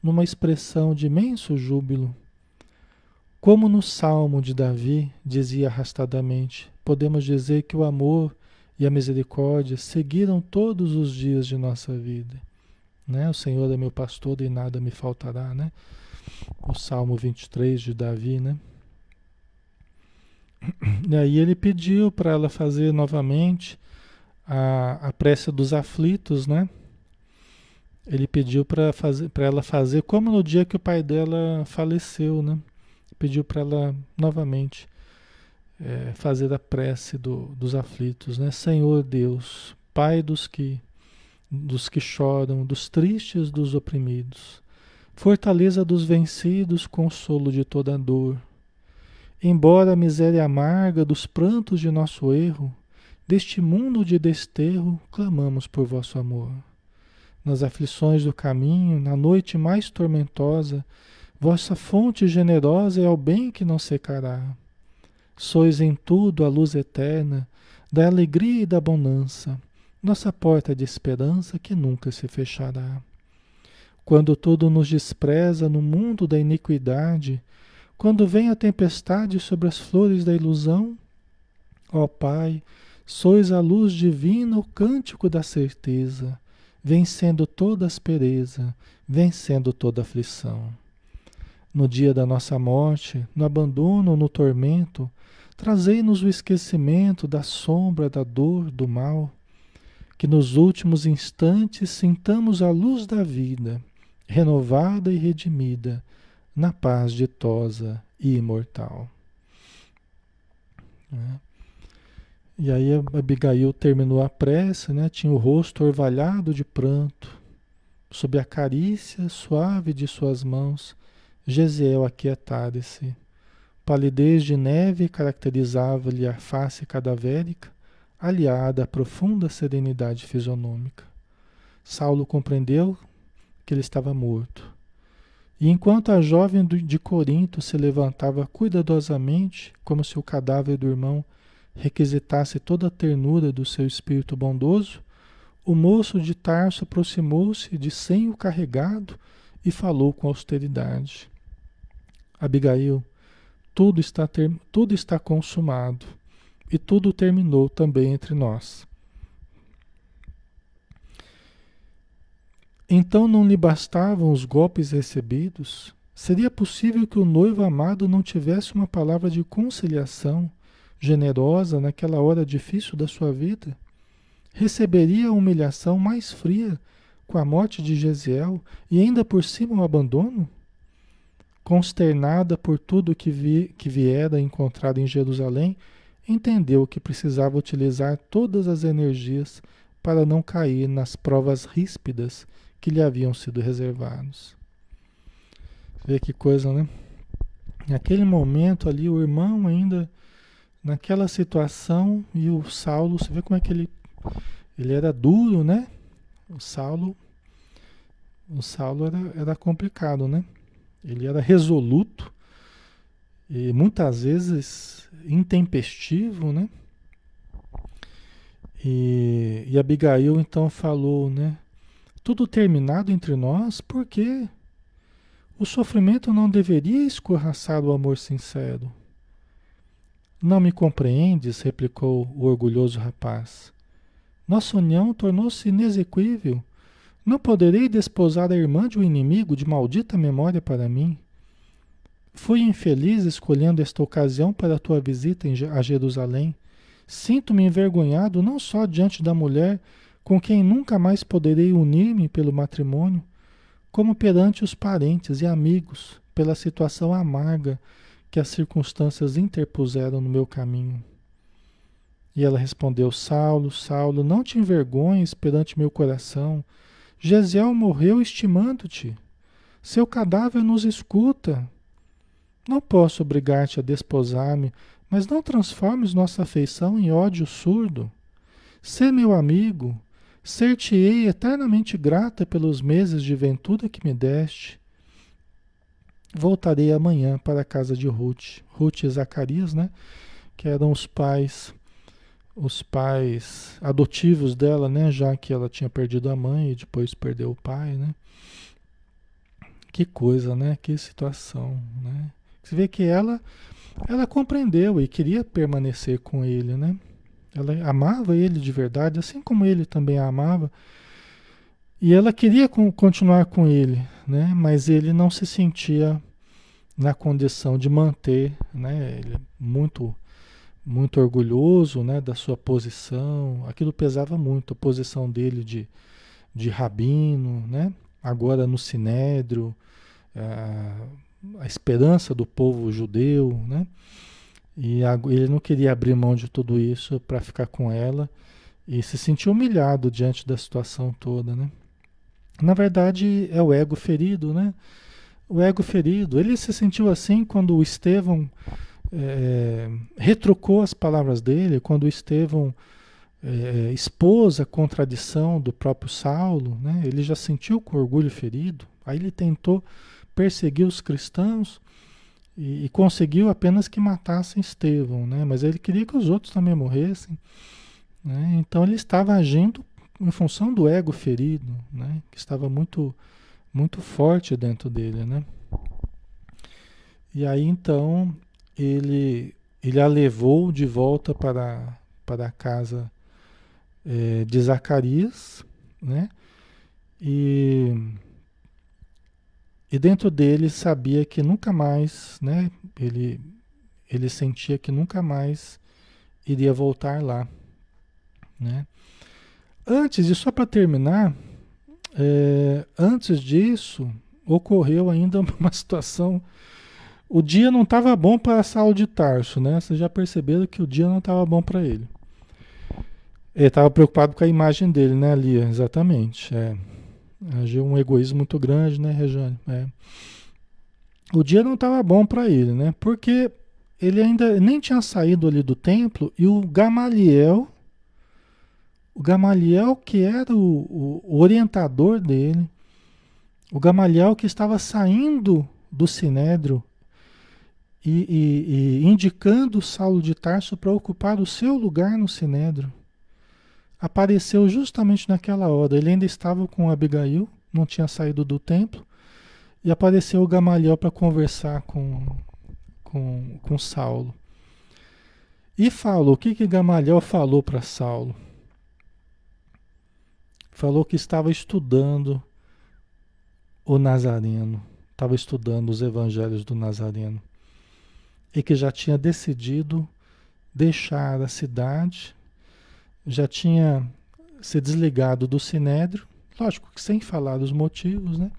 numa expressão de imenso júbilo. Como no Salmo de Davi, dizia arrastadamente, podemos dizer que o amor e a misericórdia seguiram todos os dias de nossa vida né? O Senhor é meu pastor e nada me faltará, né? O Salmo 23 de Davi, né? E aí ele pediu para ela fazer novamente a, a prece dos aflitos, né? Ele pediu para ela fazer como no dia que o pai dela faleceu, né? Pediu para ela novamente é, fazer a prece do, dos aflitos, né? Senhor Deus, Pai dos que dos que choram, dos tristes, dos oprimidos, fortaleza dos vencidos, consolo de toda dor. Embora a miséria amarga dos prantos de nosso erro, deste mundo de desterro, clamamos por vosso amor. Nas aflições do caminho, na noite mais tormentosa, vossa fonte generosa é o bem que não secará. Sois em tudo a luz eterna, da alegria e da bonança nossa porta de esperança que nunca se fechará. Quando tudo nos despreza no mundo da iniquidade, quando vem a tempestade sobre as flores da ilusão, ó Pai, sois a luz divina, o cântico da certeza, vencendo toda aspereza, vencendo toda aflição. No dia da nossa morte, no abandono, no tormento, trazei-nos o esquecimento da sombra, da dor, do mal que nos últimos instantes sintamos a luz da vida, renovada e redimida, na paz ditosa e imortal. É. E aí Abigail terminou a prece, né? tinha o rosto orvalhado de pranto, sob a carícia suave de suas mãos, Gesiel aquietara-se. Palidez de neve caracterizava-lhe a face cadavérica, aliada à profunda serenidade fisionômica. Saulo compreendeu que ele estava morto. E enquanto a jovem de Corinto se levantava cuidadosamente, como se o cadáver do irmão requisitasse toda a ternura do seu espírito bondoso, o moço de Tarso aproximou-se de senho carregado e falou com austeridade. Abigail, tudo está, ter, tudo está consumado e tudo terminou também entre nós. Então não lhe bastavam os golpes recebidos? Seria possível que o noivo amado não tivesse uma palavra de conciliação generosa naquela hora difícil da sua vida? Receberia a humilhação mais fria com a morte de Gesiel e ainda por cima o abandono? Consternada por tudo que, vi, que viera encontrado em Jerusalém, entendeu que precisava utilizar todas as energias para não cair nas provas ríspidas que lhe haviam sido reservados. Vê que coisa, né? Naquele momento ali, o irmão ainda naquela situação e o Saulo, você vê como é que ele ele era duro, né? O Saulo o Saulo era, era complicado, né? Ele era resoluto e muitas vezes intempestivo, né? E, e Abigail então falou, né? Tudo terminado entre nós, porque o sofrimento não deveria escorraçar o amor sincero. Não me compreendes, replicou o orgulhoso rapaz. Nossa união tornou-se inexequível. Não poderei desposar a irmã de um inimigo de maldita memória para mim. Fui infeliz escolhendo esta ocasião para a tua visita a Jerusalém. Sinto-me envergonhado não só diante da mulher com quem nunca mais poderei unir-me pelo matrimônio, como perante os parentes e amigos pela situação amarga que as circunstâncias interpuseram no meu caminho. E ela respondeu: Saulo, Saulo, não te envergonhes perante meu coração. Gesiel morreu estimando-te. Seu cadáver nos escuta. Não posso obrigar-te a desposar-me, mas não transformes nossa afeição em ódio surdo. Sê meu amigo, ser-te-ei eternamente grata pelos meses de ventura que me deste. Voltarei amanhã para a casa de Ruth, Ruth e Zacarias, né? Que eram os pais, os pais adotivos dela, né? Já que ela tinha perdido a mãe e depois perdeu o pai, né? Que coisa, né? Que situação, né? Você vê que ela, ela compreendeu e queria permanecer com ele, né? Ela amava ele de verdade, assim como ele também a amava. E ela queria continuar com ele, né? mas ele não se sentia na condição de manter, né? ele é muito, muito orgulhoso né? da sua posição, aquilo pesava muito, a posição dele de, de rabino, né? agora no sinédrio, a, a esperança do povo judeu, né? E ele não queria abrir mão de tudo isso para ficar com ela e se sentiu humilhado diante da situação toda, né? Na verdade, é o ego ferido, né? O ego ferido. Ele se sentiu assim quando o Estevão é, retrucou as palavras dele, quando Estevão é, expôs a contradição do próprio Saulo, né? Ele já sentiu com orgulho ferido. Aí ele tentou perseguir os cristãos e, e, conseguiu apenas que matassem Estevão, né? mas ele queria que os outros também morressem. Né? Então ele estava agindo em função do ego ferido, né? que estava muito, muito forte dentro dele. Né? E aí então ele, ele a levou de volta para, para a casa é, de Zacarias, né? E e dentro dele sabia que nunca mais, né? Ele, ele sentia que nunca mais iria voltar lá, né? Antes, e só para terminar, é, antes disso, ocorreu ainda (laughs) uma situação. O dia não estava bom para Saulo de Tarso, né? Vocês já perceberam que o dia não estava bom para ele. Ele estava preocupado com a imagem dele, né, Lia? Exatamente. É. Agiu um egoísmo muito grande, né, Rejane? É. O dia não estava bom para ele, né? Porque ele ainda nem tinha saído ali do templo e o Gamaliel, o Gamaliel que era o, o orientador dele, o Gamaliel que estava saindo do Sinédrio e, e, e indicando Saulo de Tarso para ocupar o seu lugar no Sinédrio, apareceu justamente naquela hora. Ele ainda estava com Abigail, não tinha saído do templo, e apareceu o Gamaliel para conversar com, com, com Saulo. E falou, o que que Gamaliel falou para Saulo? Falou que estava estudando o Nazareno, estava estudando os evangelhos do Nazareno e que já tinha decidido deixar a cidade, já tinha se desligado do Sinédrio, lógico que sem falar dos motivos, né?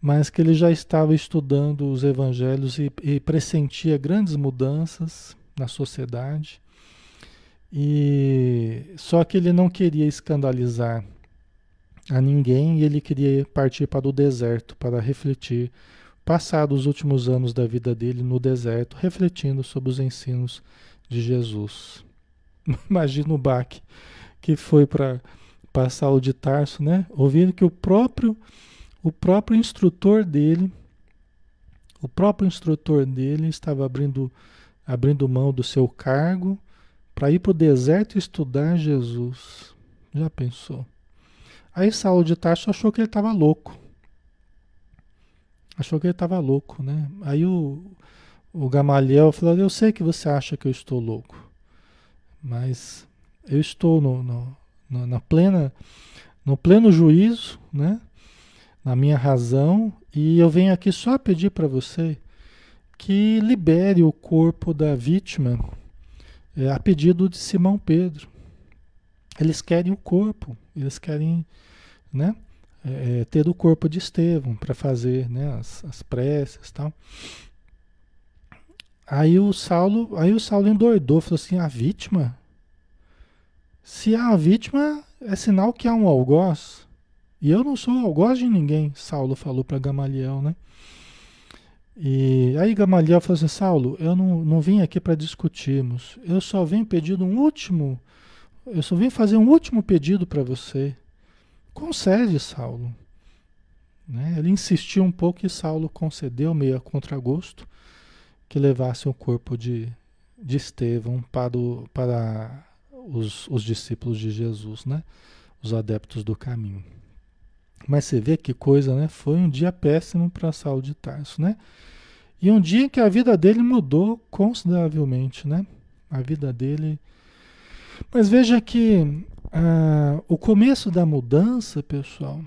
Mas que ele já estava estudando os evangelhos e, e pressentia grandes mudanças na sociedade. E só que ele não queria escandalizar a ninguém e ele queria partir para o deserto para refletir, passar os últimos anos da vida dele no deserto, refletindo sobre os ensinos de Jesus. (laughs) Imagina o baque que foi para passar o de Tarso, né? Ouvindo que o próprio o próprio instrutor dele, o próprio instrutor dele estava abrindo abrindo mão do seu cargo para ir para o deserto estudar Jesus. Já pensou? Aí Saulo de Tarso achou que ele estava louco. Achou que ele estava louco, né? Aí o, o Gamaliel falou: Eu sei que você acha que eu estou louco, mas eu estou no, no, no, na plena, no pleno juízo, né? Na minha razão, e eu venho aqui só pedir para você que libere o corpo da vítima é, a pedido de Simão Pedro. Eles querem o corpo, eles querem né, é, é ter o corpo de Estevão para fazer né, as, as preces tal. Aí o Saulo, aí o Saulo endoidou, falou assim: a vítima? Se há a vítima, é sinal que há um algoz. E eu não sou algoz de ninguém, Saulo falou para Gamaliel, né? E aí Gamaliel falou assim, Saulo, eu não, não vim aqui para discutirmos, eu só vim pedir um último, eu só vim fazer um último pedido para você. Concede, Saulo. Né? Ele insistiu um pouco e Saulo concedeu, meio a contragosto, que levasse o corpo de, de Estevão para, o, para os, os discípulos de Jesus, né? os adeptos do caminho. Mas você vê que coisa, né? Foi um dia péssimo para Saulo de Tarso, né? E um dia que a vida dele mudou consideravelmente, né? A vida dele. Mas veja que ah, o começo da mudança, pessoal,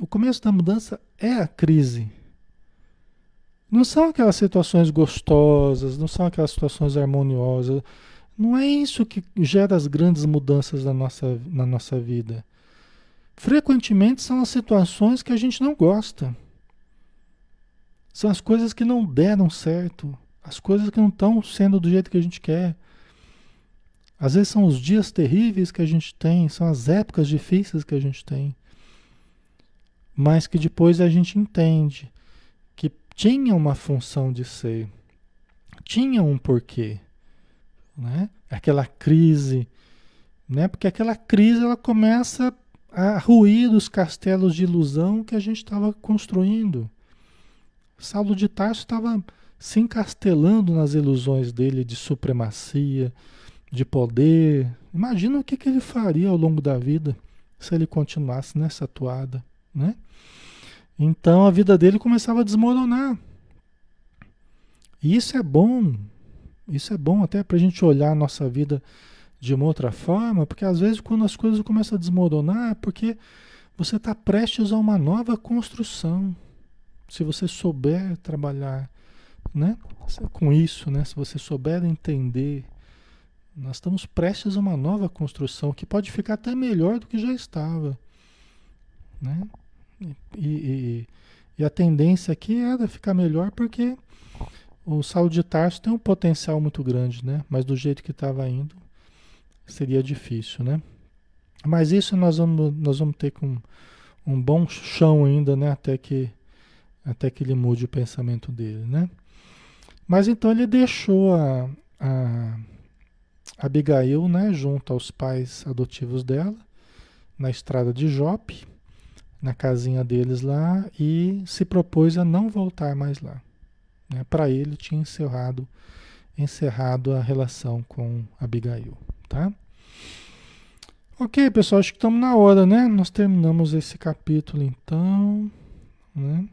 o começo da mudança é a crise. Não são aquelas situações gostosas, não são aquelas situações harmoniosas. Não é isso que gera as grandes mudanças na nossa, na nossa vida. Frequentemente são as situações que a gente não gosta. São as coisas que não deram certo, as coisas que não estão sendo do jeito que a gente quer. Às vezes são os dias terríveis que a gente tem, são as épocas difíceis que a gente tem. Mas que depois a gente entende que tinha uma função de ser, tinha um porquê, né? Aquela crise, né? Porque aquela crise ela começa a ruir os castelos de ilusão que a gente estava construindo. Saulo de Tarso estava se encastelando nas ilusões dele de supremacia, de poder. Imagina o que, que ele faria ao longo da vida se ele continuasse nessa toada, né? Então a vida dele começava a desmoronar. E isso é bom, isso é bom até para a gente olhar a nossa vida de uma outra forma, porque às vezes quando as coisas começam a desmoronar é porque você está prestes a uma nova construção. Se você souber trabalhar né, com isso, né, se você souber entender, nós estamos prestes a uma nova construção que pode ficar até melhor do que já estava. Né? E, e, e a tendência aqui é ficar melhor porque o Saulo de Tarso tem um potencial muito grande, né? mas do jeito que estava indo, seria difícil, né? Mas isso nós vamos, nós vamos ter com um bom chão ainda, né? Até que, até que ele mude o pensamento dele, né? Mas então ele deixou a, a, Abigail, né, junto aos pais adotivos dela, na estrada de Jope, na casinha deles lá, e se propôs a não voltar mais lá. Né? Para ele tinha encerrado, encerrado a relação com Abigail, tá? Ok, pessoal, acho que estamos na hora, né? Nós terminamos esse capítulo então, né?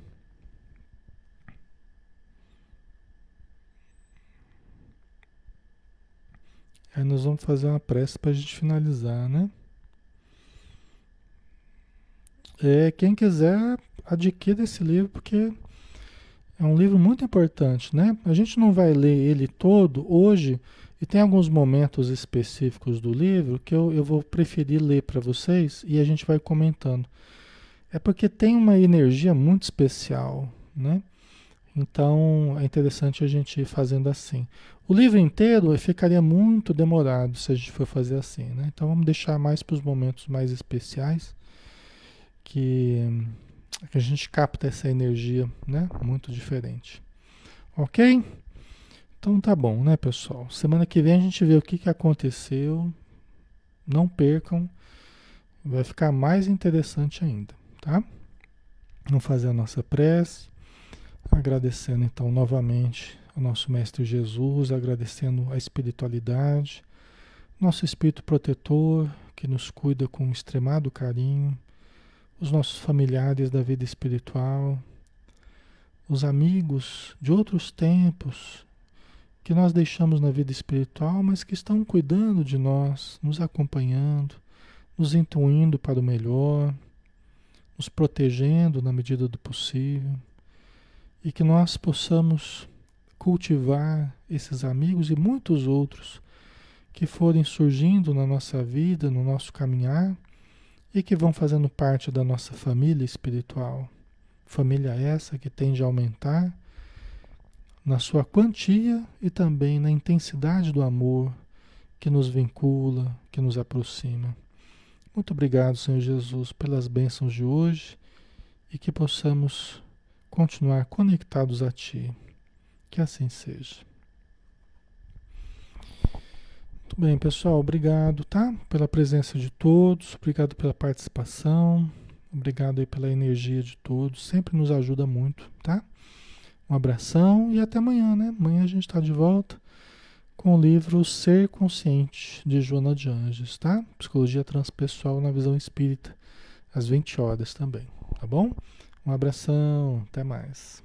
Aí nós vamos fazer uma prece para a gente finalizar, né? É, quem quiser adquira esse livro porque é um livro muito importante, né? A gente não vai ler ele todo hoje e tem alguns momentos específicos do livro que eu, eu vou preferir ler para vocês e a gente vai comentando. É porque tem uma energia muito especial, né? Então é interessante a gente ir fazendo assim. O livro inteiro ficaria muito demorado se a gente for fazer assim, né? Então vamos deixar mais para os momentos mais especiais que, a gente capta essa energia, né? Muito diferente. Ok? Então tá bom, né, pessoal? Semana que vem a gente vê o que, que aconteceu. Não percam. Vai ficar mais interessante ainda, tá? Vamos fazer a nossa prece. Agradecendo então novamente ao nosso Mestre Jesus, agradecendo a espiritualidade, nosso Espírito protetor que nos cuida com extremado carinho, os nossos familiares da vida espiritual, os amigos de outros tempos que nós deixamos na vida espiritual, mas que estão cuidando de nós, nos acompanhando, nos intuindo para o melhor, nos protegendo na medida do possível e que nós possamos cultivar esses amigos e muitos outros que forem surgindo na nossa vida, no nosso caminhar e que vão fazendo parte da nossa família espiritual. Família essa que tende a aumentar na sua quantia e também na intensidade do amor que nos vincula, que nos aproxima. Muito obrigado, Senhor Jesus, pelas bênçãos de hoje e que possamos continuar conectados a Ti. Que assim seja. Muito bem, pessoal. Obrigado, tá? Pela presença de todos. Obrigado pela participação. Obrigado aí pela energia de todos. Sempre nos ajuda muito, tá? Um abração e até amanhã, né? Amanhã a gente está de volta com o livro Ser Consciente, de Joana de Anjos, tá? Psicologia Transpessoal na Visão Espírita, às 20 horas também, tá bom? Um abração, até mais.